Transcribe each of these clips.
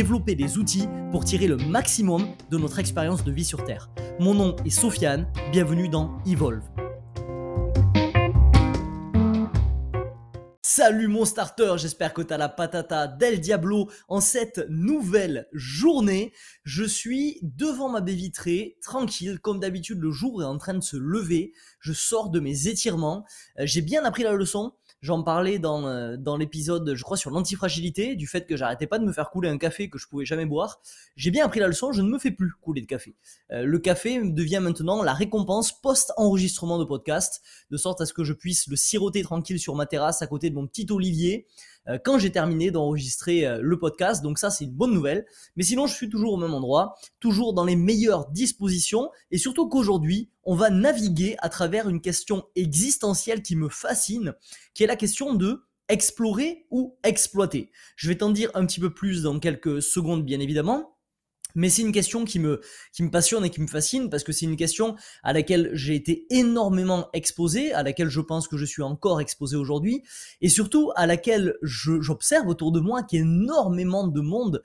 développer des outils pour tirer le maximum de notre expérience de vie sur Terre. Mon nom est Sofiane, bienvenue dans Evolve. Salut mon starter, j'espère que t'as la patata del Diablo en cette nouvelle journée. Je suis devant ma baie vitrée, tranquille, comme d'habitude le jour est en train de se lever. Je sors de mes étirements. Euh, j'ai bien appris la leçon. J'en parlais dans, euh, dans l'épisode, je crois, sur l'antifragilité, du fait que j'arrêtais pas de me faire couler un café que je pouvais jamais boire. J'ai bien appris la leçon, je ne me fais plus couler de café. Euh, le café devient maintenant la récompense post-enregistrement de podcast, de sorte à ce que je puisse le siroter tranquille sur ma terrasse à côté de mon petit olivier, quand j'ai terminé d'enregistrer euh, le podcast. Donc ça, c'est une bonne nouvelle. Mais sinon, je suis toujours au même endroit, toujours dans les meilleures dispositions. Et surtout qu'aujourd'hui, on va naviguer à travers une question existentielle qui me fascine, qui est la question de explorer ou exploiter. Je vais t'en dire un petit peu plus dans quelques secondes, bien évidemment. Mais c'est une question qui me, qui me passionne et qui me fascine parce que c'est une question à laquelle j'ai été énormément exposé, à laquelle je pense que je suis encore exposé aujourd'hui, et surtout à laquelle j'observe autour de moi qu'énormément de monde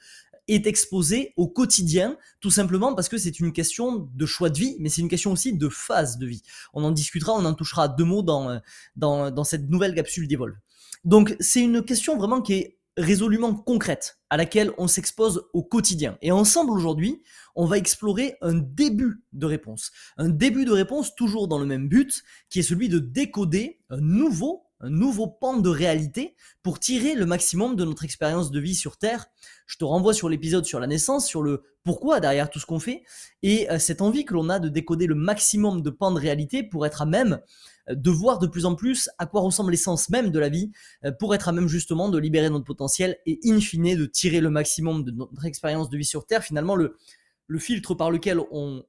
est exposé au quotidien, tout simplement parce que c'est une question de choix de vie, mais c'est une question aussi de phase de vie. On en discutera, on en touchera deux mots dans, dans, dans cette nouvelle capsule d'Evolve. Donc c'est une question vraiment qui est résolument concrète à laquelle on s'expose au quotidien. Et ensemble aujourd'hui, on va explorer un début de réponse. Un début de réponse toujours dans le même but, qui est celui de décoder un nouveau un nouveau pan de réalité pour tirer le maximum de notre expérience de vie sur Terre. Je te renvoie sur l'épisode sur la naissance, sur le pourquoi derrière tout ce qu'on fait, et euh, cette envie que l'on a de décoder le maximum de pans de réalité pour être à même de voir de plus en plus à quoi ressemble l'essence même de la vie, euh, pour être à même justement de libérer notre potentiel et in fine de tirer le maximum de notre expérience de vie sur Terre. Finalement, le, le filtre par lequel on,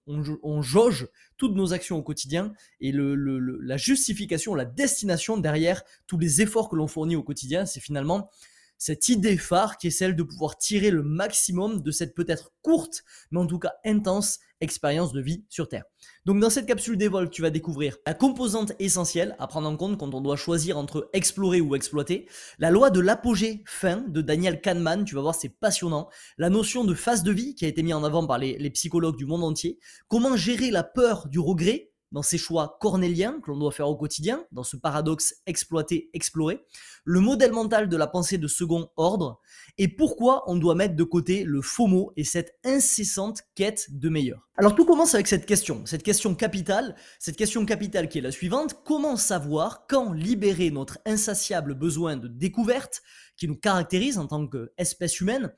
jauge toutes nos actions au quotidien et la justification, la destination derrière tous les efforts que l'on fournit au quotidien, c'est finalement cette idée phare qui est celle de pouvoir tirer le maximum de cette peut-être courte, mais en tout cas intense expérience de vie sur Terre. Donc dans cette capsule d'Evol, tu vas découvrir la composante essentielle à prendre en compte quand on doit choisir entre explorer ou exploiter, la loi de l'apogée fin de Daniel Kahneman, tu vas voir c'est passionnant, la notion de phase de vie qui a été mise en avant par les, les psychologues du monde entier, comment gérer la peur du regret, dans ces choix cornéliens que l'on doit faire au quotidien, dans ce paradoxe exploiter-explorer, le modèle mental de la pensée de second ordre, et pourquoi on doit mettre de côté le FOMO et cette incessante quête de meilleur. Alors tout commence avec cette question, cette question capitale, cette question capitale qui est la suivante, comment savoir quand libérer notre insatiable besoin de découverte qui nous caractérise en tant qu'espèce humaine,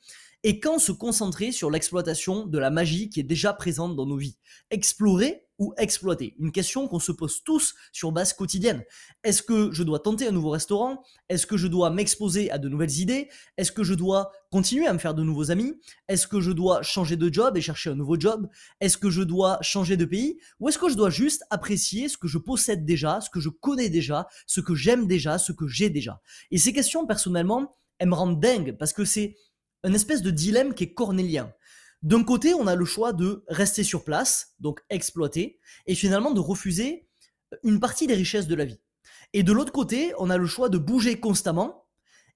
et quand se concentrer sur l'exploitation de la magie qui est déjà présente dans nos vies? Explorer ou exploiter? Une question qu'on se pose tous sur base quotidienne. Est-ce que je dois tenter un nouveau restaurant? Est-ce que je dois m'exposer à de nouvelles idées? Est-ce que je dois continuer à me faire de nouveaux amis? Est-ce que je dois changer de job et chercher un nouveau job? Est-ce que je dois changer de pays? Ou est-ce que je dois juste apprécier ce que je possède déjà, ce que je connais déjà, ce que j'aime déjà, ce que j'ai déjà? Et ces questions, personnellement, elles me rendent dingue parce que c'est un espèce de dilemme qui est cornélien. D'un côté, on a le choix de rester sur place, donc exploiter, et finalement de refuser une partie des richesses de la vie. Et de l'autre côté, on a le choix de bouger constamment,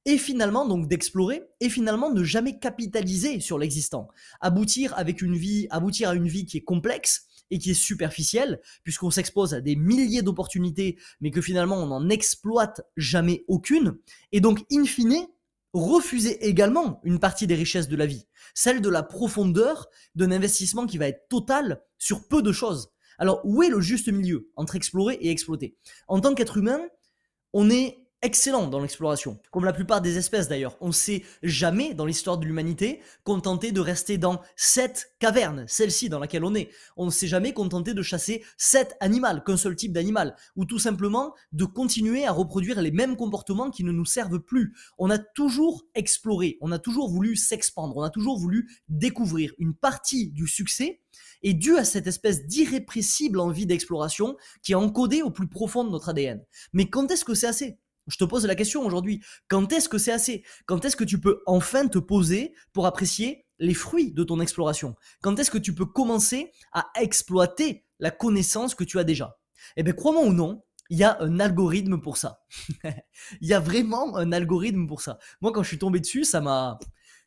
et finalement donc d'explorer, et finalement ne jamais capitaliser sur l'existant. Aboutir avec une vie, aboutir à une vie qui est complexe, et qui est superficielle, puisqu'on s'expose à des milliers d'opportunités, mais que finalement on n'en exploite jamais aucune, et donc in fine, refuser également une partie des richesses de la vie, celle de la profondeur d'un investissement qui va être total sur peu de choses. Alors où est le juste milieu entre explorer et exploiter? En tant qu'être humain, on est excellent dans l'exploration. Comme la plupart des espèces d'ailleurs, on s'est jamais dans l'histoire de l'humanité contenté de rester dans cette caverne, celle-ci dans laquelle on est. On ne s'est jamais contenté de chasser cet animal, qu'un seul type d'animal, ou tout simplement de continuer à reproduire les mêmes comportements qui ne nous servent plus. On a toujours exploré, on a toujours voulu s'expandre, on a toujours voulu découvrir. Une partie du succès est due à cette espèce d'irrépressible envie d'exploration qui est encodée au plus profond de notre ADN. Mais quand est-ce que c'est assez? Je te pose la question aujourd'hui. Quand est-ce que c'est assez? Quand est-ce que tu peux enfin te poser pour apprécier les fruits de ton exploration? Quand est-ce que tu peux commencer à exploiter la connaissance que tu as déjà? Eh bien, crois-moi ou non, il y a un algorithme pour ça. il y a vraiment un algorithme pour ça. Moi, quand je suis tombé dessus, ça m'a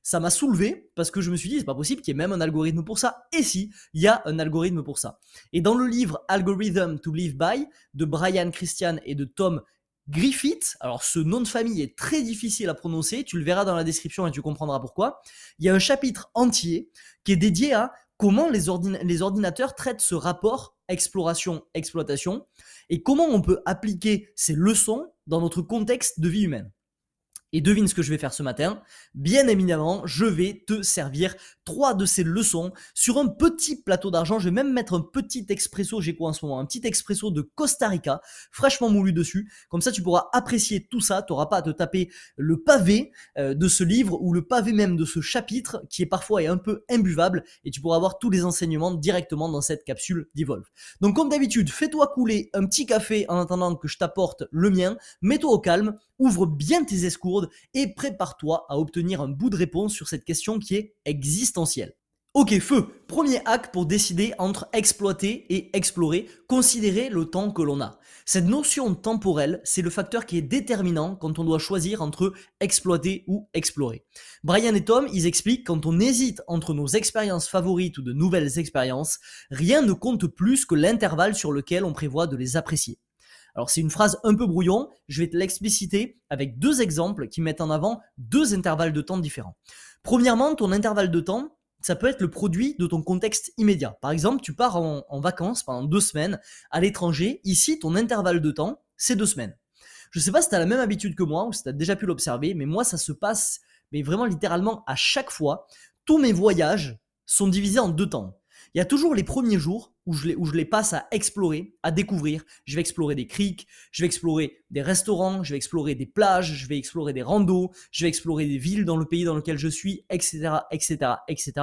ça m'a soulevé parce que je me suis dit c'est pas possible qu'il y ait même un algorithme pour ça. Et si, il y a un algorithme pour ça. Et dans le livre Algorithm to Live By de Brian Christian et de Tom Griffith, alors ce nom de famille est très difficile à prononcer, tu le verras dans la description et tu comprendras pourquoi. Il y a un chapitre entier qui est dédié à comment les, ordinateurs traitent ce rapport exploration-exploitation et comment on peut appliquer ces leçons dans notre contexte de vie humaine. Et devine ce que je vais faire ce matin. Bien évidemment, je vais te servir trois de ces leçons sur un petit plateau d'argent. Je vais même mettre un petit expresso, j'ai quoi en ce moment Un petit expresso de Costa Rica, fraîchement moulu dessus. Comme ça, tu pourras apprécier tout ça. Tu n'auras pas à te taper le pavé euh, de ce livre ou le pavé même de ce chapitre qui est parfois un peu imbuvable et tu pourras avoir tous les enseignements directement dans cette capsule d'Evolve. Donc comme d'habitude, fais-toi couler un petit café en attendant que je t'apporte le mien. Mets-toi au calme, ouvre bien tes escourdes et prépare-toi à obtenir un bout de réponse sur cette question qui est Ok, feu. Premier hack pour décider entre exploiter et explorer, considérer le temps que l'on a. Cette notion temporelle, c'est le facteur qui est déterminant quand on doit choisir entre exploiter ou explorer. Brian et Tom, ils expliquent quand on hésite entre nos expériences favorites ou de nouvelles expériences, rien ne compte plus que l'intervalle sur lequel on prévoit de les apprécier. Alors c'est une phrase un peu brouillon, je vais te l'expliciter avec deux exemples qui mettent en avant deux intervalles de temps différents. Premièrement, ton intervalle de temps, ça peut être le produit de ton contexte immédiat. Par exemple, tu pars en, vacances pendant deux semaines à l'étranger. Ici, ton intervalle de temps, c'est deux semaines. Je ne sais pas si tu as la même habitude que moi ou si tu as déjà pu l'observer, mais moi, ça se passe mais vraiment littéralement à chaque fois. Tous mes voyages sont divisés en deux temps. Il y a toujours les premiers jours où je, les, passe à explorer, à découvrir. Je vais explorer des criques, je vais explorer des restaurants, je vais explorer des plages, je vais explorer des randos, je vais explorer des villes dans le pays dans lequel je suis, etc., etc., etc.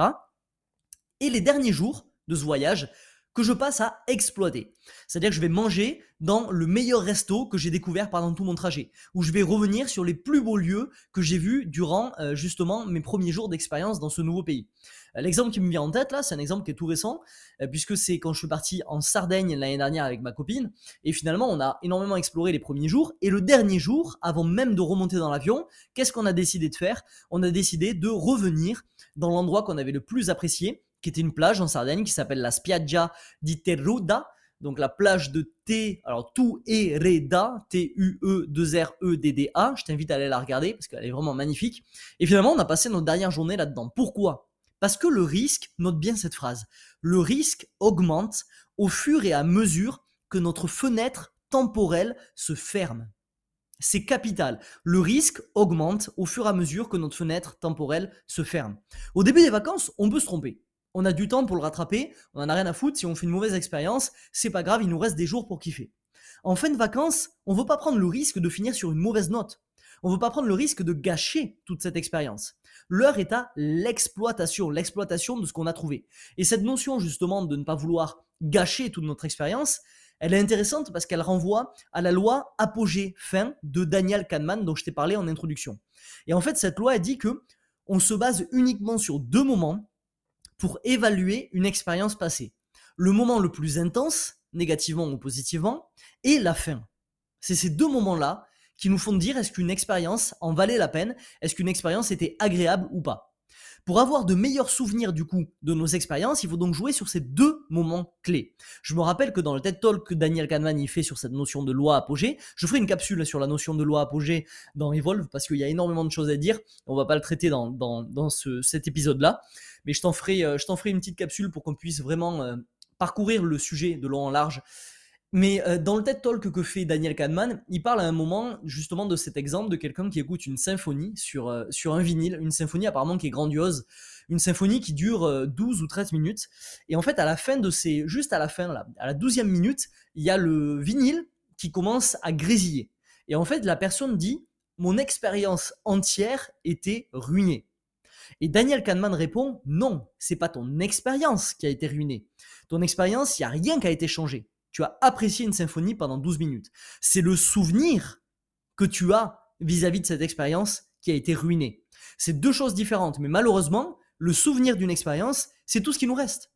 Et les derniers jours de ce voyage, que je passe à exploiter. C'est-à-dire que je vais manger dans le meilleur resto que j'ai découvert pendant tout mon trajet, où je vais revenir sur les plus beaux lieux que j'ai vus durant euh, justement mes premiers jours d'expérience dans ce nouveau pays. L'exemple qui me vient en tête là, c'est un exemple qui est tout récent, euh, puisque c'est quand je suis parti en Sardaigne l'année dernière avec ma copine, et finalement on a énormément exploré les premiers jours, et le dernier jour, avant même de remonter dans l'avion, qu'est-ce qu'on a décidé de faire? On a décidé de revenir dans l'endroit qu'on avait le plus apprécié, qui était une plage en Sardaigne qui s'appelle la Spiaggia di Teruda, donc la plage de T, alors tout et Reda, T-U-E-2-R-E-D-D-A. Je t'invite à aller la regarder parce qu'elle est vraiment magnifique. Et finalement, on a passé notre dernière journée là-dedans. Pourquoi? Parce que le risque, note bien cette phrase, le risque augmente au fur et à mesure que notre fenêtre temporelle se ferme. C'est capital. Le risque augmente au fur et à mesure que notre fenêtre temporelle se ferme. Au début des vacances, on peut se tromper on a du temps pour le rattraper, on en a rien à foutre, si on fait une mauvaise expérience, c'est pas grave, il nous reste des jours pour kiffer. En fin de vacances, on veut pas prendre le risque de finir sur une mauvaise note. On veut pas prendre le risque de gâcher toute cette expérience. L'heure est à l'exploitation, l'exploitation de ce qu'on a trouvé. Et cette notion justement de ne pas vouloir gâcher toute notre expérience, elle est intéressante parce qu'elle renvoie à la loi apogée fin de Daniel Kahneman dont je t'ai parlé en introduction. Et en fait, cette loi a dit que on se base uniquement sur deux moments pour évaluer une expérience passée. Le moment le plus intense, négativement ou positivement, et la fin. C'est ces deux moments-là qui nous font dire est-ce qu'une expérience en valait la peine, est-ce qu'une expérience était agréable ou pas. Pour avoir de meilleurs souvenirs du coup de nos expériences, il faut donc jouer sur ces deux moments clés. Je me rappelle que dans le TED Talk que Daniel Kahneman y fait sur cette notion de loi apogée, je ferai une capsule sur la notion de loi apogée dans Evolve parce qu'il y a énormément de choses à dire. On va pas le traiter dans, dans, cet épisode-là, mais je t'en ferai, euh, ferai une petite capsule pour qu'on puisse vraiment euh, parcourir le sujet de long en large Mais euh, dans le TED Talk que fait Daniel Kahneman, il parle à un moment justement de cet exemple de quelqu'un qui écoute une symphonie sur, euh, sur un vinyle, une symphonie apparemment qui est grandiose, une symphonie qui dure 12 ou 13 minutes. Et en fait, à la fin de ces, juste à la fin, là, à la 12e minute, il y a le vinyle qui commence à grésiller. Et en fait, la personne dit, mon expérience entière était ruinée. Et Daniel Kahneman répond non, c'est pas ton expérience qui a été ruinée. Ton expérience, il n'y a rien qui a été changé. Tu as apprécié une symphonie pendant 12 minutes. C'est le souvenir que tu as vis-à-vis de cette expérience qui a été ruiné. C'est deux choses différentes, mais malheureusement, le souvenir d'une expérience, c'est tout ce qui nous reste.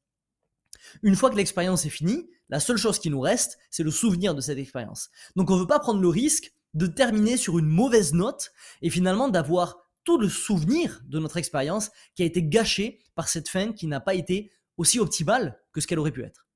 Une fois que l'expérience est finie, la seule chose qui nous reste, c'est le souvenir de cette expérience. Donc on ne veut pas prendre le risque de terminer sur une mauvaise note et finalement d'avoir tout le souvenir de notre expérience qui a été gâché par cette fin qui n'a pas été aussi optimale que ce qu'elle aurait pu être.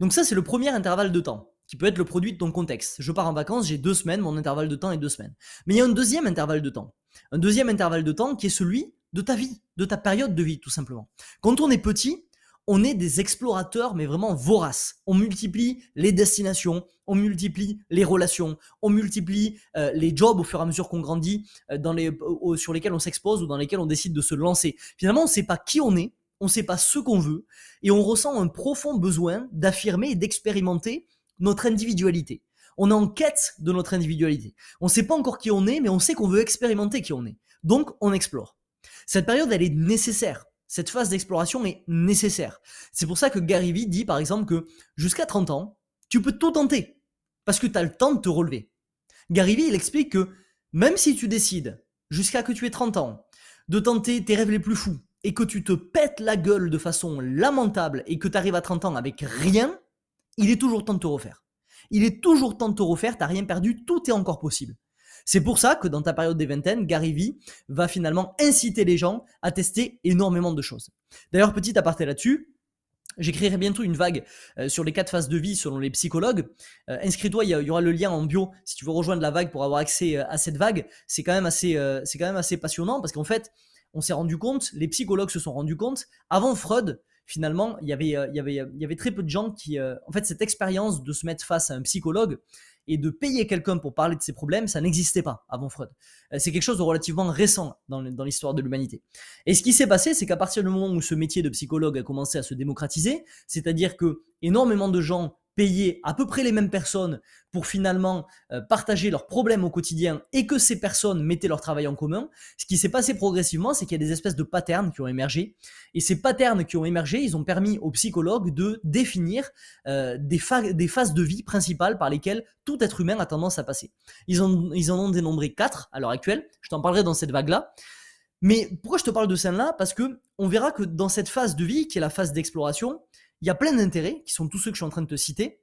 Donc ça, c'est le premier intervalle de temps qui peut être le produit de ton contexte. Je pars en vacances, j'ai deux semaines, mon intervalle de temps est deux semaines. Mais il y a un deuxième intervalle de temps. Un deuxième intervalle de temps qui est celui de ta vie, de ta période de vie, tout simplement. Quand on est petit, on est des explorateurs, mais vraiment voraces. On multiplie les destinations, on multiplie les relations, on multiplie euh, les jobs au fur et à mesure qu'on grandit, euh, sur lesquels on s'expose ou dans lesquels on décide de se lancer. Finalement, on ne sait pas qui on est, on ne sait pas ce qu'on veut, et on ressent un profond besoin d'affirmer et d'expérimenter notre individualité. On est en quête de notre individualité. On ne sait pas encore qui on est, mais on sait qu'on veut expérimenter qui on est. Donc, on explore. Cette période, elle est nécessaire cette phase d'exploration est nécessaire. C'est pour ça que Gary Vee dit par exemple que jusqu'à 30 ans, tu peux tout tenter parce que tu as le temps de te relever. Gary il explique que même si tu décides jusqu'à que tu aies 30 ans de tenter tes rêves les plus fous et que tu te pètes la gueule de façon lamentable et que tu arrives à 30 ans avec rien, il est toujours temps de te refaire. Il est toujours temps de te refaire, t'as rien perdu, tout est encore possible. C'est pour ça que dans ta période des vingtaines, Gary Vee va finalement inciter les gens à tester énormément de choses. D'ailleurs, petit aparté là-dessus, J'écrirai bientôt une vague euh, sur les quatre phases de vie selon les psychologues. Euh, inscris-toi, il y, aura le lien en bio si tu veux rejoindre la vague pour avoir accès euh, à cette vague. C'est quand même assez, c'est quand même assez passionnant parce qu'en fait, on s'est rendu compte, les psychologues se sont rendus compte, avant Freud, finalement, il y avait, il y avait, il y avait très peu de gens qui, en fait, cette expérience de se mettre face à un psychologue, et de payer quelqu'un pour parler de ses problèmes, ça n'existait pas avant Freud. Euh, c'est quelque chose de relativement récent dans l'histoire de l'humanité. Et ce qui s'est passé, c'est qu'à partir du moment où ce métier de psychologue a commencé à se démocratiser, c'est-à-dire que énormément de gens payer à peu près les mêmes personnes pour finalement euh, partager leurs problèmes au quotidien et que ces personnes mettaient leur travail en commun, ce qui s'est passé progressivement, c'est qu'il y a des espèces de patterns qui ont émergé. Et ces patterns qui ont émergé, ils ont permis aux psychologues de définir euh, des, phases de vie principales par lesquelles tout être humain a tendance à passer. Ils, ils en ont dénombré quatre à l'heure actuelle. Je t'en parlerai dans cette vague-là. Mais pourquoi je te parle de celle-là? Parce que on verra que dans cette phase de vie, qui est la phase d'exploration, il y a plein d'intérêts, qui sont tous ceux que je suis en train de te citer.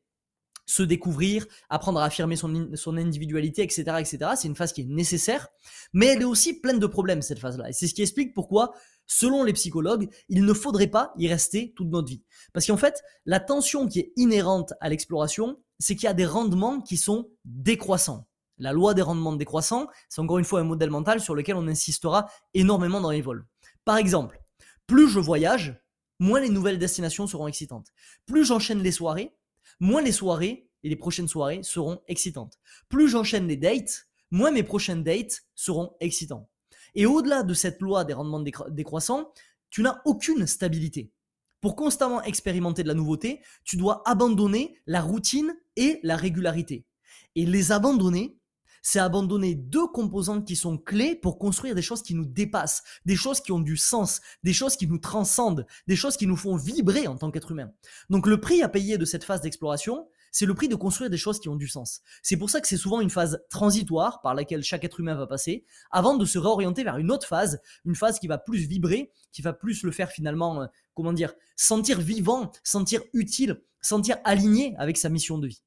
Se découvrir, apprendre à affirmer son, son individualité, etc. etc. C'est une phase qui est nécessaire, mais elle est aussi pleine de problèmes, cette phase-là. Et c'est ce qui explique pourquoi, selon les psychologues, il ne faudrait pas y rester toute notre vie. Parce qu'en fait, la tension qui est inhérente à l'exploration, c'est qu'il y a des rendements qui sont décroissants. La loi des rendements décroissants, c'est encore une fois un modèle mental sur lequel on insistera énormément dans les vols. Par exemple, plus je voyage, moins les nouvelles destinations seront excitantes. Plus j'enchaîne les soirées, moins les soirées et les prochaines soirées seront excitantes. Plus j'enchaîne les dates, moins mes prochaines dates seront excitantes. Et au-delà de cette loi des rendements décroissants, tu n'as aucune stabilité. Pour constamment expérimenter de la nouveauté, tu dois abandonner la routine et la régularité. Et les abandonner, c'est abandonner deux composantes qui sont clés pour construire des choses qui nous dépassent, des choses qui ont du sens, des choses qui nous transcendent, des choses qui nous font vibrer en tant qu'être humain. Donc le prix à payer de cette phase d'exploration, c'est le prix de construire des choses qui ont du sens. C'est pour ça que c'est souvent une phase transitoire par laquelle chaque être humain va passer, avant de se réorienter vers une autre phase, une phase qui va plus vibrer, qui va plus le faire finalement, euh, comment dire, sentir vivant, sentir utile, sentir aligné avec sa mission de vie.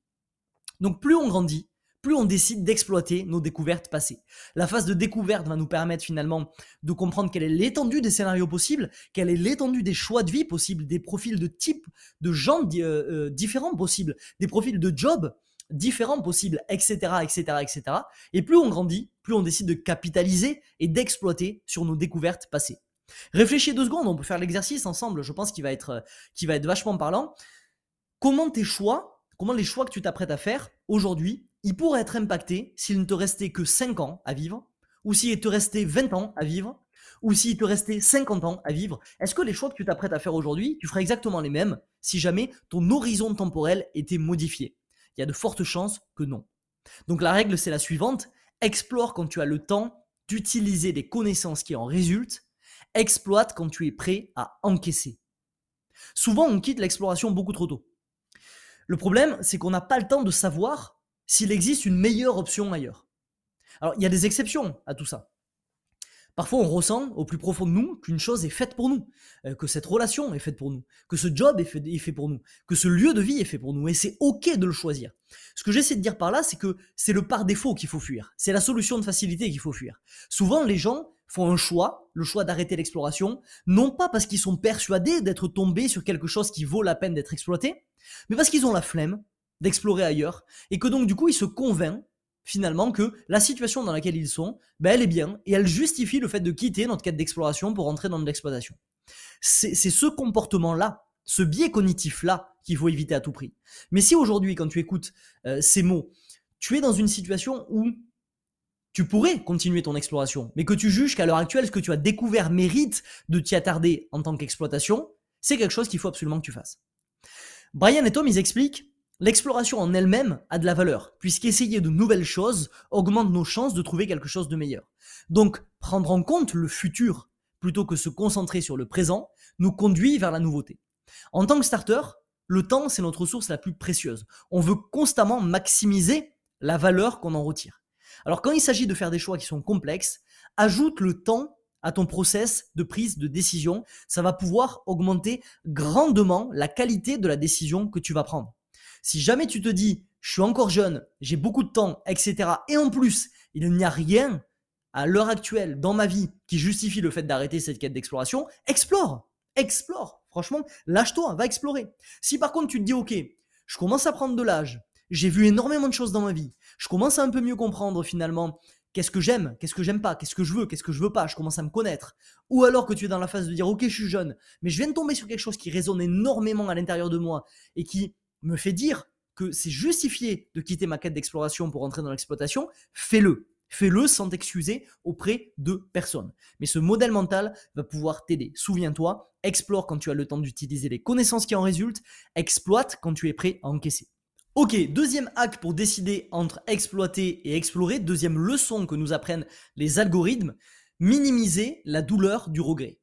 Donc plus on grandit, plus on décide d'exploiter nos découvertes passées. La phase de découverte va nous permettre finalement de comprendre quelle est l'étendue des scénarios possibles, quelle est l'étendue des choix de vie possibles, des profils de type de gens euh, euh, différents possibles, des profils de jobs différents possibles, etc., etc., etc. Et plus on grandit, plus on décide de capitaliser et d'exploiter sur nos découvertes passées. Réfléchis deux secondes, on peut faire l'exercice ensemble, je pense qu'il va euh, va être vachement parlant. Comment tes choix comment les choix que tu t'apprêtes à faire aujourd'hui, ils pourraient être impactés s'il ne te restait que 5 ans à vivre, ou s'il te restait 20 ans à vivre, ou s'il te restait 50 ans à vivre. Est-ce que les choix que tu t'apprêtes à faire aujourd'hui, tu ferais exactement les mêmes si jamais ton horizon temporel était modifié? Il y a de fortes chances que non. Donc la règle, c'est la suivante. Explore quand tu as le temps d'utiliser les connaissances qui en résultent. Exploite quand tu es prêt à encaisser. Souvent, on quitte l'exploration beaucoup trop tôt. Le problème, c'est qu'on n'a pas le temps de savoir s'il existe une meilleure option ailleurs. Alors, il y a des exceptions à tout ça. Parfois, on ressent au plus profond de nous qu'une chose est faite pour nous, euh, que cette relation est faite pour nous, que ce job est fait, pour nous, que ce lieu de vie est fait pour nous, et c'est ok de le choisir. Ce que j'essaie de dire par là, c'est que c'est le par défaut qu'il faut fuir, c'est la solution de facilité qu'il faut fuir. Souvent, les gens font un choix, le choix d'arrêter l'exploration, non pas parce qu'ils sont persuadés d'être tombés sur quelque chose qui vaut la peine d'être exploité, mais parce qu'ils ont la flemme d'explorer ailleurs, et que donc du coup ils se convainquent finalement que la situation dans laquelle ils sont, ben, elle est bien et elle justifie le fait de quitter notre quête d'exploration pour entrer dans de l'exploitation. C'est ce comportement-là, ce biais cognitif-là qu'il faut éviter à tout prix. Mais si aujourd'hui, quand tu écoutes euh, ces mots, tu es dans une situation où tu pourrais continuer ton exploration, mais que tu juges qu'à l'heure actuelle, ce que tu as découvert mérite de t'y attarder en tant qu'exploitation, c'est quelque chose qu'il faut absolument que tu fasses. Brian et Tom, ils expliquent L'exploration en elle-même a de la valeur, puisqu'essayer de nouvelles choses augmente nos chances de trouver quelque chose de meilleur. Donc, prendre en compte le futur plutôt que se concentrer sur le présent nous conduit vers la nouveauté. En tant que starter, le temps, c'est notre ressource la plus précieuse. On veut constamment maximiser la valeur qu'on en retire. Alors quand il s'agit de faire des choix qui sont complexes, ajoute le temps à ton process de prise de décision. Ça va pouvoir augmenter grandement la qualité de la décision que tu vas prendre. Si jamais tu te dis, je suis encore jeune, j'ai beaucoup de temps, etc. Et en plus, il n'y a rien à l'heure actuelle dans ma vie qui justifie le fait d'arrêter cette quête d'exploration, explore, explore. Franchement, lâche-toi, va explorer. Si par contre tu te dis, ok, je commence à prendre de l'âge, j'ai vu énormément de choses dans ma vie, je commence à un peu mieux comprendre finalement qu'est-ce que j'aime, qu'est-ce que j'aime pas, qu'est-ce que je veux, qu'est-ce que je veux pas, je commence à me connaître. Ou alors que tu es dans la phase de dire, ok, je suis jeune, mais je viens de tomber sur quelque chose qui résonne énormément à l'intérieur de moi et qui me fait dire que c'est justifié de quitter ma quête d'exploration pour entrer dans l'exploitation, fais-le. Fais-le sans t'excuser auprès de personne. Mais ce modèle mental va pouvoir t'aider. Souviens-toi, explore quand tu as le temps d'utiliser les connaissances qui en résultent, exploite quand tu es prêt à encaisser. Ok, deuxième hack pour décider entre exploiter et explorer, deuxième leçon que nous apprennent les algorithmes, minimiser la douleur du regret.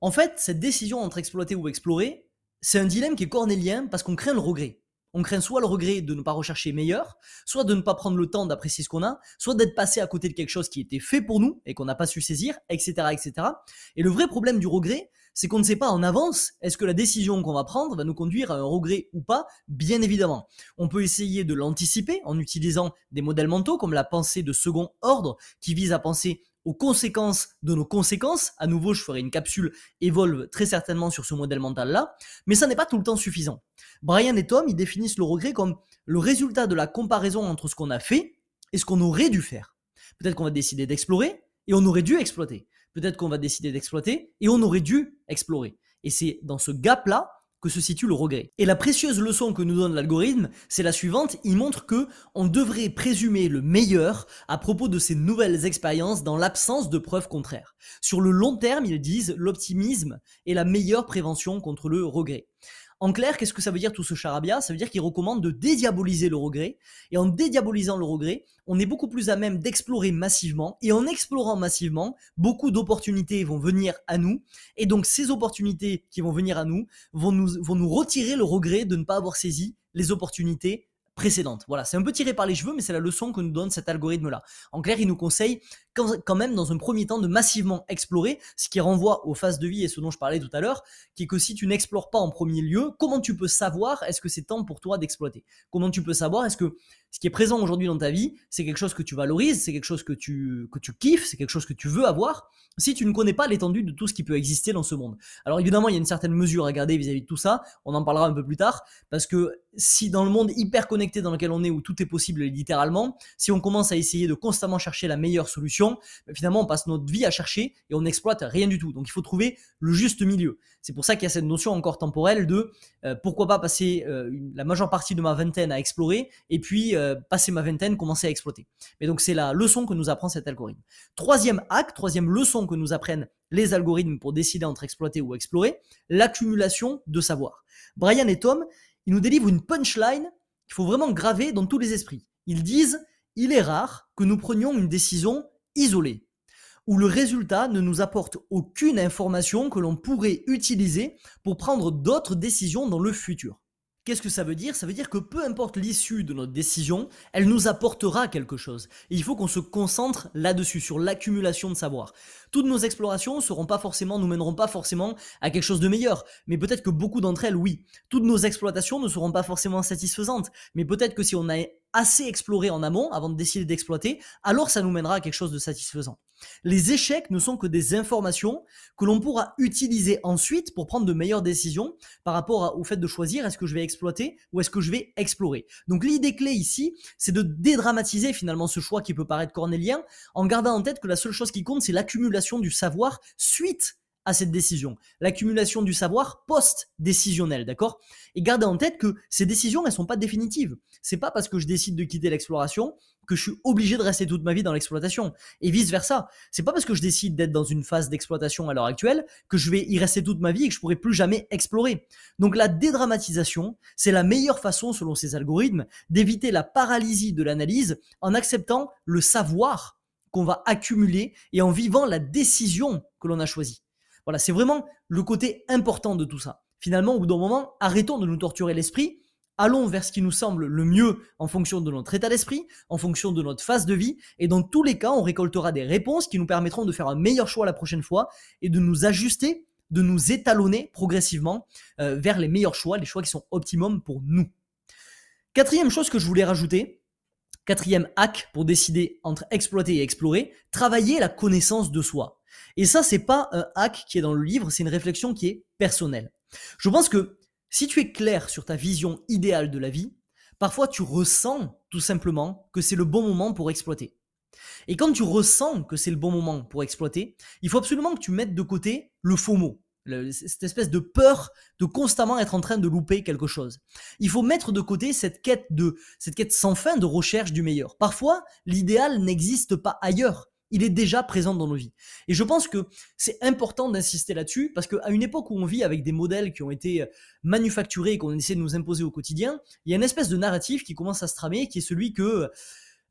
En fait, cette décision entre exploiter ou explorer, c'est un dilemme qui est cornélien parce qu'on craint le regret. On craint soit le regret de ne pas rechercher meilleur, soit de ne pas prendre le temps d'apprécier ce qu'on a, soit d'être passé à côté de quelque chose qui était fait pour nous et qu'on n'a pas su saisir, etc., etc. Et le vrai problème du regret, c'est qu'on ne sait pas en avance est-ce que la décision qu'on va prendre va nous conduire à un regret ou pas, bien évidemment. On peut essayer de l'anticiper en utilisant des modèles mentaux comme la pensée de second ordre qui vise à penser conséquences de nos conséquences. À nouveau, je ferai une capsule Evolve très certainement sur ce modèle mental-là, mais ça n'est pas tout le temps suffisant. Brian et Tom, ils définissent le regret comme le résultat de la comparaison entre ce qu'on a fait et ce qu'on aurait dû faire. Peut-être qu'on va décider d'explorer et on aurait dû exploiter. Peut-être qu'on va décider d'exploiter et on aurait dû explorer. Et c'est dans ce gap-là que se situe le regret. Et la précieuse leçon que nous donne l'algorithme, c'est la suivante, il montre que on devrait présumer le meilleur à propos de ces nouvelles expériences dans l'absence de preuves contraires. Sur le long terme, ils disent l'optimisme est la meilleure prévention contre le regret. En clair, qu'est-ce que ça veut dire tout ce charabia? Ça veut dire qu'il recommande de dédiaboliser le regret. Et en dédiabolisant le regret, on est beaucoup plus à même d'explorer massivement. Et en explorant massivement, beaucoup d'opportunités vont venir à nous. Et donc ces opportunités qui vont venir à nous vont nous, vont nous retirer le regret de ne pas avoir saisi les opportunités précédente. Voilà, c'est un peu tiré par les cheveux, mais c'est la leçon que nous donne cet algorithme-là. En clair, il nous conseille quand même dans un premier temps de massivement explorer, ce qui renvoie aux phases de vie et ce dont je parlais tout à l'heure, qui est que si tu n'explores pas en premier lieu, comment tu peux savoir est-ce que c'est temps pour toi d'exploiter? Comment tu peux savoir est-ce que ce qui est présent aujourd'hui dans ta vie, c'est quelque chose que tu valorises, c'est quelque chose que tu, que tu kiffes, c'est quelque chose que tu veux avoir, si tu ne connais pas l'étendue de tout ce qui peut exister dans ce monde. Alors évidemment, il y a une certaine mesure à garder vis-à-vis de tout ça, on en parlera un peu plus tard, parce que si dans le monde hyper connecté dans lequel on est, où tout est possible littéralement, si on commence à essayer de constamment chercher la meilleure solution, ben, finalement on passe notre vie à chercher et on n'exploite rien du tout. Donc il faut trouver le juste milieu. C'est pour ça qu'il y a cette notion encore temporelle de euh, pourquoi pas passer euh, la majeure partie de ma vingtaine à explorer et puis euh, passer ma vingtaine, commencer à exploiter. Mais donc c'est la leçon que nous apprend cet algorithme. Troisième acte, troisième leçon que nous apprennent les algorithmes pour décider entre exploiter ou explorer, l'accumulation de savoir. Brian et Tom, ils nous délivrent une punchline qu'il faut vraiment graver dans tous les esprits. Ils disent il est rare que nous prenions une décision isolée, où le résultat ne nous apporte aucune information que l'on pourrait utiliser pour prendre d'autres décisions dans le futur. Qu'est-ce que ça veut dire? Ça veut dire que peu importe l'issue de notre décision, elle nous apportera quelque chose. Il faut qu'on se concentre là-dessus, sur l'accumulation de savoir. Toutes nos explorations seront pas forcément, nous mèneront pas forcément à quelque chose de meilleur, mais peut-être que beaucoup d'entre elles, oui. Toutes nos exploitations ne seront pas forcément satisfaisantes, mais peut-être que si on a assez exploré en amont avant de décider d'exploiter, alors ça nous mènera à quelque chose de satisfaisant. Les échecs ne sont que des informations que l'on pourra utiliser ensuite pour prendre de meilleures décisions par rapport au fait de choisir est-ce que je vais exploiter ou est-ce que je vais explorer. Donc l'idée clé ici, c'est de dédramatiser finalement ce choix qui peut paraître cornélien en gardant en tête que la seule chose qui compte, c'est l'accumulation du savoir suite à cette décision. L'accumulation du savoir post-décisionnel, d'accord? Et gardez en tête que ces décisions, elles sont pas définitives. C'est pas parce que je décide de quitter l'exploration que je suis obligé de rester toute ma vie dans l'exploitation. Et vice versa. C'est pas parce que je décide d'être dans une phase d'exploitation à l'heure actuelle que je vais y rester toute ma vie et que je pourrai plus jamais explorer. Donc la dédramatisation, c'est la meilleure façon, selon ces algorithmes, d'éviter la paralysie de l'analyse en acceptant le savoir qu'on va accumuler et en vivant la décision que l'on a choisie. Voilà, c'est vraiment le côté important de tout ça. Finalement, au bout d'un moment, arrêtons de nous torturer l'esprit, allons vers ce qui nous semble le mieux en fonction de notre état d'esprit, en fonction de notre phase de vie, et dans tous les cas, on récoltera des réponses qui nous permettront de faire un meilleur choix la prochaine fois et de nous ajuster, de nous étalonner progressivement euh, vers les meilleurs choix, les choix qui sont optimum pour nous. Quatrième chose que je voulais rajouter, quatrième hack pour décider entre exploiter et explorer, travailler la connaissance de soi. Et ça, c'est pas un hack qui est dans le livre, c'est une réflexion qui est personnelle. Je pense que si tu es clair sur ta vision idéale de la vie, parfois tu ressens tout simplement que c'est le bon moment pour exploiter. Et quand tu ressens que c'est le bon moment pour exploiter, il faut absolument que tu mettes de côté le faux mot, cette espèce de peur de constamment être en train de louper quelque chose. Il faut mettre de côté cette quête de cette quête sans fin de recherche du meilleur. Parfois, l'idéal n'existe pas ailleurs il est déjà présent dans nos vies. Et je pense que c'est important d'insister là-dessus parce qu'à une époque où on vit avec des modèles qui ont été manufacturés et qu'on essaie de nous imposer au quotidien, il y a une espèce de narratif qui commence à se tramer, qui est celui que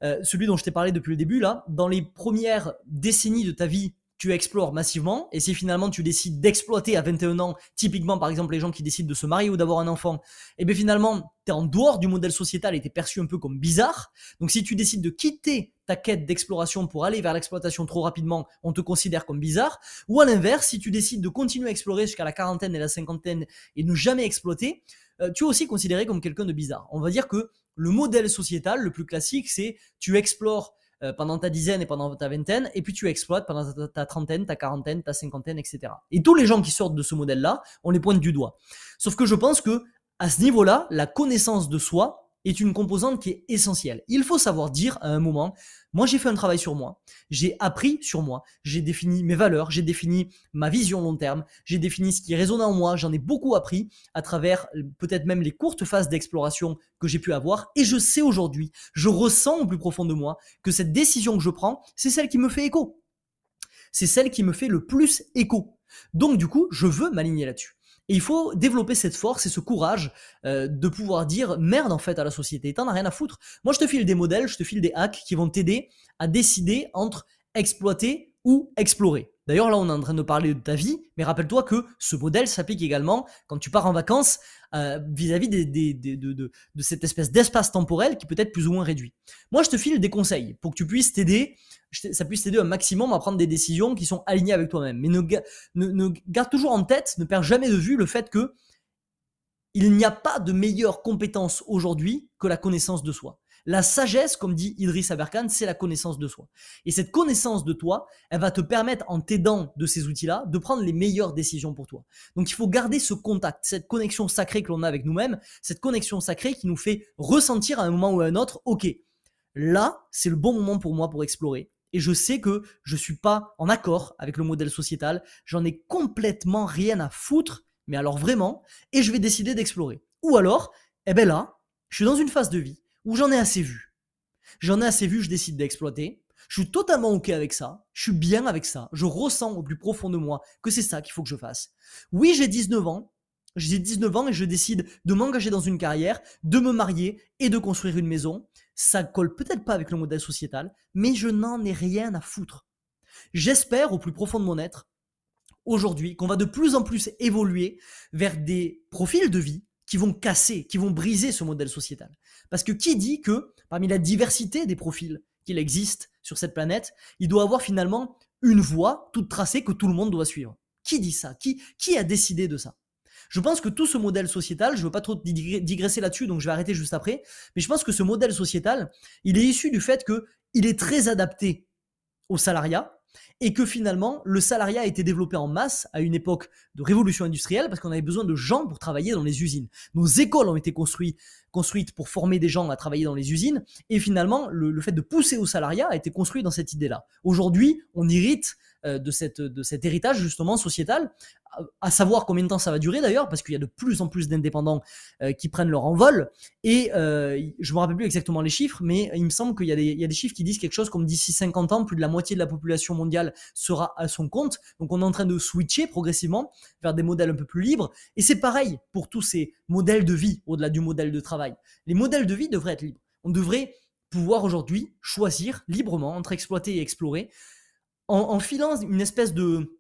euh, celui dont je t'ai parlé depuis le début là, dans les premières décennies de ta vie, tu explores massivement, et si finalement tu décides d'exploiter à 21 ans, typiquement par exemple les gens qui décident de se marier ou d'avoir un enfant, et eh bien finalement tu es en dehors du modèle sociétal et tu es perçu un peu comme bizarre. Donc si tu décides de quitter ta quête d'exploration pour aller vers l'exploitation trop rapidement, on te considère comme bizarre. Ou à l'inverse, si tu décides de continuer à explorer jusqu'à la quarantaine et la cinquantaine et ne jamais exploiter, euh, tu es aussi considéré comme quelqu'un de bizarre. On va dire que le modèle sociétal le plus classique, c'est tu explores euh, pendant ta dizaine et pendant ta vingtaine, et puis tu exploites pendant ta, trentaine, ta quarantaine, ta cinquantaine, etc. Et tous les gens qui sortent de ce modèle-là, on les pointe du doigt. Sauf que je pense que à ce niveau-là, la connaissance de soi est une composante qui est essentielle. Il faut savoir dire à un moment, moi j'ai fait un travail sur moi, j'ai appris sur moi, j'ai défini mes valeurs, j'ai défini ma vision long terme, j'ai défini ce qui résonne en moi, j'en ai beaucoup appris à travers euh, peut-être même les courtes phases d'exploration que j'ai pu avoir et je sais aujourd'hui, je ressens au plus profond de moi que cette décision que je prends, c'est celle qui me fait écho. C'est celle qui me fait le plus écho. Donc du coup, je veux m'aligner là-dessus. Et il faut développer cette force et ce courage euh, de pouvoir dire merde en fait à la société. T'en as rien à foutre. Moi je te file des modèles, je te file des hacks qui vont t'aider à décider entre exploiter ou explorer. D'ailleurs, là, on est en train de parler de ta vie, mais rappelle-toi que ce modèle s'applique également quand tu pars en vacances euh, vis-à-vis de, cette espèce d'espace temporel qui peut être plus ou moins réduit. Moi, je te file des conseils pour que tu puisses t'aider, ça puisse t'aider un maximum à prendre des décisions qui sont alignées avec toi-même. Mais ne, ne garde toujours en tête, ne perds jamais de vue le fait que il n'y a pas de meilleure compétence aujourd'hui que la connaissance de soi. La sagesse, comme dit Idriss Aberkan, c'est la connaissance de soi. Et cette connaissance de toi, elle va te permettre, en t'aidant de ces outils-là, de prendre les meilleures décisions pour toi. Donc il faut garder ce contact, cette connexion sacrée que l'on a avec nous-mêmes, cette connexion sacrée qui nous fait ressentir à un moment ou à un autre, ok, là, c'est le bon moment pour moi pour explorer. et je sais que je suis pas en accord avec le modèle sociétal, j'en ai complètement rien à foutre, mais alors vraiment, et je vais décider d'explorer. Ou alors, eh ben là, je suis dans une phase de vie où j'en ai assez vu. J'en ai assez vu, je décide d'exploiter. Je suis totalement ok avec ça. Je suis bien avec ça. Je ressens au plus profond de moi que c'est ça qu'il faut que je fasse. Oui, j'ai 19 ans. J'ai 19 ans et je décide de m'engager dans une carrière, de me marier et de construire une maison. Ça colle peut-être pas avec le modèle sociétal, mais je n'en ai rien à foutre. J'espère au plus profond de mon être, aujourd'hui, qu'on va de plus en plus évoluer vers des profils de vie qui vont casser, qui vont briser ce modèle sociétal. Parce que qui dit que parmi la diversité des profils qu'il existe sur cette planète, il doit avoir finalement une voie toute tracée que tout le monde doit suivre. Qui dit ça? Qui, qui a décidé de ça? Je pense que tout ce modèle sociétal, je ne veux pas trop digresser là-dessus, donc je vais arrêter juste après, mais je pense que ce modèle sociétal, il est issu du fait qu'il est très adapté au salariat, et que finalement le salariat a été développé en masse à une époque de révolution industrielle parce qu'on avait besoin de gens pour travailler dans les usines. Nos écoles ont été construites, pour former des gens à travailler dans les usines et finalement le, fait de pousser au salariat a été construit dans cette idée-là. Aujourd'hui, on irrite de, cette, de cet héritage justement sociétal, à savoir combien de temps ça va durer d'ailleurs, parce qu'il y a de plus en plus d'indépendants euh, qui prennent leur envol. Et euh, je me rappelle plus exactement les chiffres, mais il me semble qu'il y, y, a des chiffres qui disent quelque chose comme d'ici 50 ans, plus de la moitié de la population mondiale sera à son compte. Donc on est en train de switcher progressivement vers des modèles un peu plus libres. Et c'est pareil pour tous ces modèles de vie, au-delà du modèle de travail. Les modèles de vie devraient être libres. On devrait pouvoir aujourd'hui choisir librement entre exploiter et explorer en, filant une espèce de,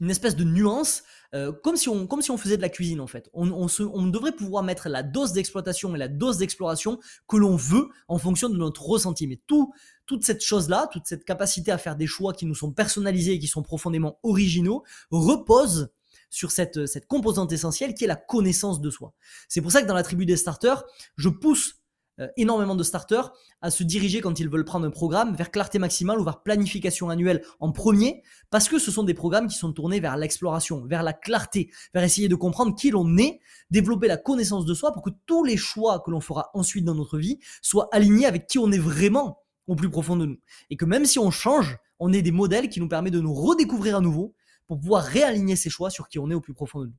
une espèce de nuance, euh, comme, si on, comme si on faisait de la cuisine en fait. On, on, on devrait pouvoir mettre la dose d'exploitation et la dose d'exploration que l'on veut en fonction de notre ressenti. Mais tout, toute cette chose-là, toute cette capacité à faire des choix qui nous sont personnalisés et qui sont profondément originaux, repose sur cette, cette composante essentielle qui est la connaissance de soi. C'est pour ça que dans la tribu des starters, je pousse euh, énormément de starters à se diriger quand ils veulent prendre un programme vers clarté maximale ou vers planification annuelle en premier, parce que ce sont des programmes qui sont tournés vers l'exploration, vers la clarté, vers essayer de comprendre qui l'on est, développer la connaissance de soi pour que tous les choix que l'on fera ensuite dans notre vie soient alignés avec qui on est vraiment au plus profond de nous. Et que même si on change, on ait des modèles qui nous permettent de nous redécouvrir à nouveau pour pouvoir réaligner ces choix sur qui on est au plus profond de nous.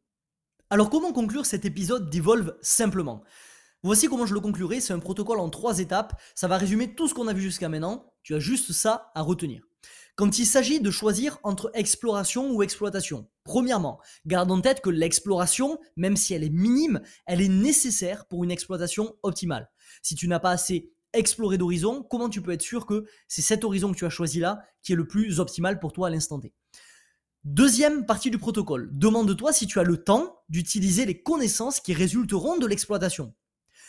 Alors comment conclure cet épisode d'Evolve simplement? Voici comment je le conclurai, c'est un protocole en trois étapes, ça va résumer tout ce qu'on a vu jusqu'à maintenant, tu as juste ça à retenir. Quand il s'agit de choisir entre exploration ou exploitation, premièrement, garde en tête que l'exploration, même si elle est minime, elle est nécessaire pour une exploitation optimale. Si tu n'as pas assez exploré d'horizon, comment tu peux être sûr que c'est cet horizon que tu as choisi là qui est le plus optimal pour toi à l'instant T? Deuxième partie du protocole, demande-toi si tu as le temps d'utiliser les connaissances qui résulteront de l'exploitation.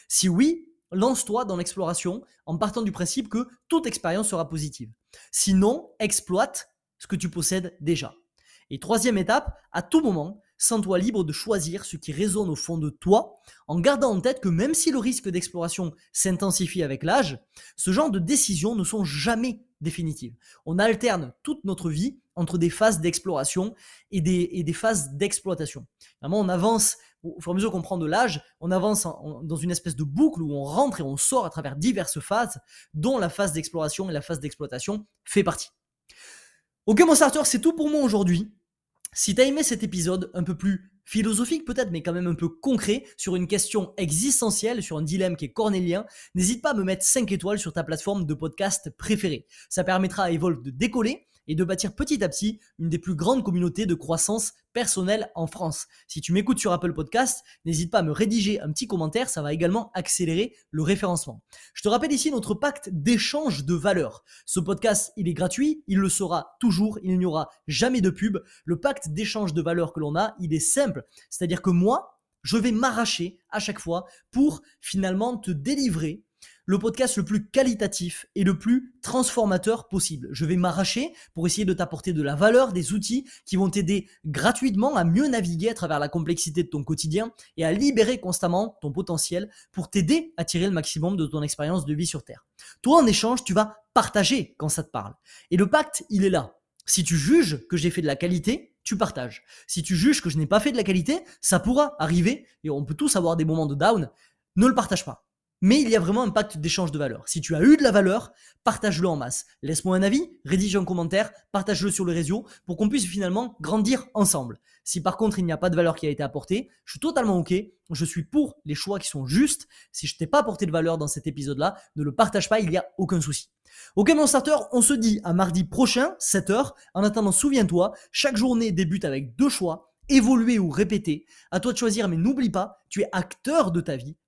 Si oui, lance-toi dans l'exploration en partant du principe que toute expérience sera positive. Sinon, exploite ce que tu possèdes déjà. Et troisième étape, à tout moment, sens-toi libre de choisir ce qui résonne au fond de toi, en gardant en tête que même si le risque d'exploration s'intensifie avec l'âge, ce genre de décisions ne sont jamais définitives. On alterne toute notre vie entre des phases d'exploration et des, phases d'exploitation. Vraiment, on avance au fur et à mesure qu'on prend de l'âge, on avance dans une espèce de boucle où on rentre et on sort à travers diverses phases, dont la phase d'exploration et la phase d'exploitation fait partie. Ok mon starter, c'est tout pour moi aujourd'hui. Si t'as aimé cet épisode un peu plus philosophique peut-être, mais quand même un peu concret, sur une question existentielle, sur un dilemme qui est cornélien, n'hésite pas à me mettre 5 étoiles sur ta plateforme de podcast préférée. Ça permettra à Evolve de décoller et de bâtir petit à petit une des plus grandes communautés de croissance personnelle en France. Si tu m'écoutes sur Apple Podcast, n'hésite pas à me rédiger un petit commentaire, ça va également accélérer le référencement. Je te rappelle ici notre pacte d'échange de valeurs. Ce podcast, il est gratuit, il le sera toujours, il n'y aura jamais de pub. Le pacte d'échange de valeurs que l'on a, il est simple, c'est-à-dire que moi, je vais m'arracher à chaque fois pour finalement te délivrer le podcast le plus qualitatif et le plus transformateur possible. Je vais m'arracher pour essayer de t'apporter de la valeur, des outils qui vont t'aider gratuitement à mieux naviguer à travers la complexité de ton quotidien et à libérer constamment ton potentiel pour t'aider à tirer le maximum de ton expérience de vie sur Terre. Toi, en échange, tu vas partager quand ça te parle. Et le pacte, il est là. Si tu juges que j'ai fait de la qualité, tu partages. Si tu juges que je n'ai pas fait de la qualité, ça pourra arriver et on peut tous avoir des moments de down. Ne le partage pas. Mais il y a vraiment un pacte d'échange de valeur. Si tu as eu de la valeur, partage-le en masse. Laisse-moi un avis, rédige un commentaire, partage-le sur le réseau pour qu'on puisse finalement grandir ensemble. Si par contre il n'y a pas de valeur qui a été apportée, je suis totalement ok. Je suis pour les choix qui sont justes. Si je t'ai pas apporté de valeur dans cet épisode-là, ne le partage pas, il n'y a aucun souci. Ok mon starter, on se dit à mardi prochain, 7h. En attendant, souviens-toi, chaque journée débute avec deux choix, évoluer ou répéter. À toi de choisir, mais n'oublie pas, tu es acteur de ta vie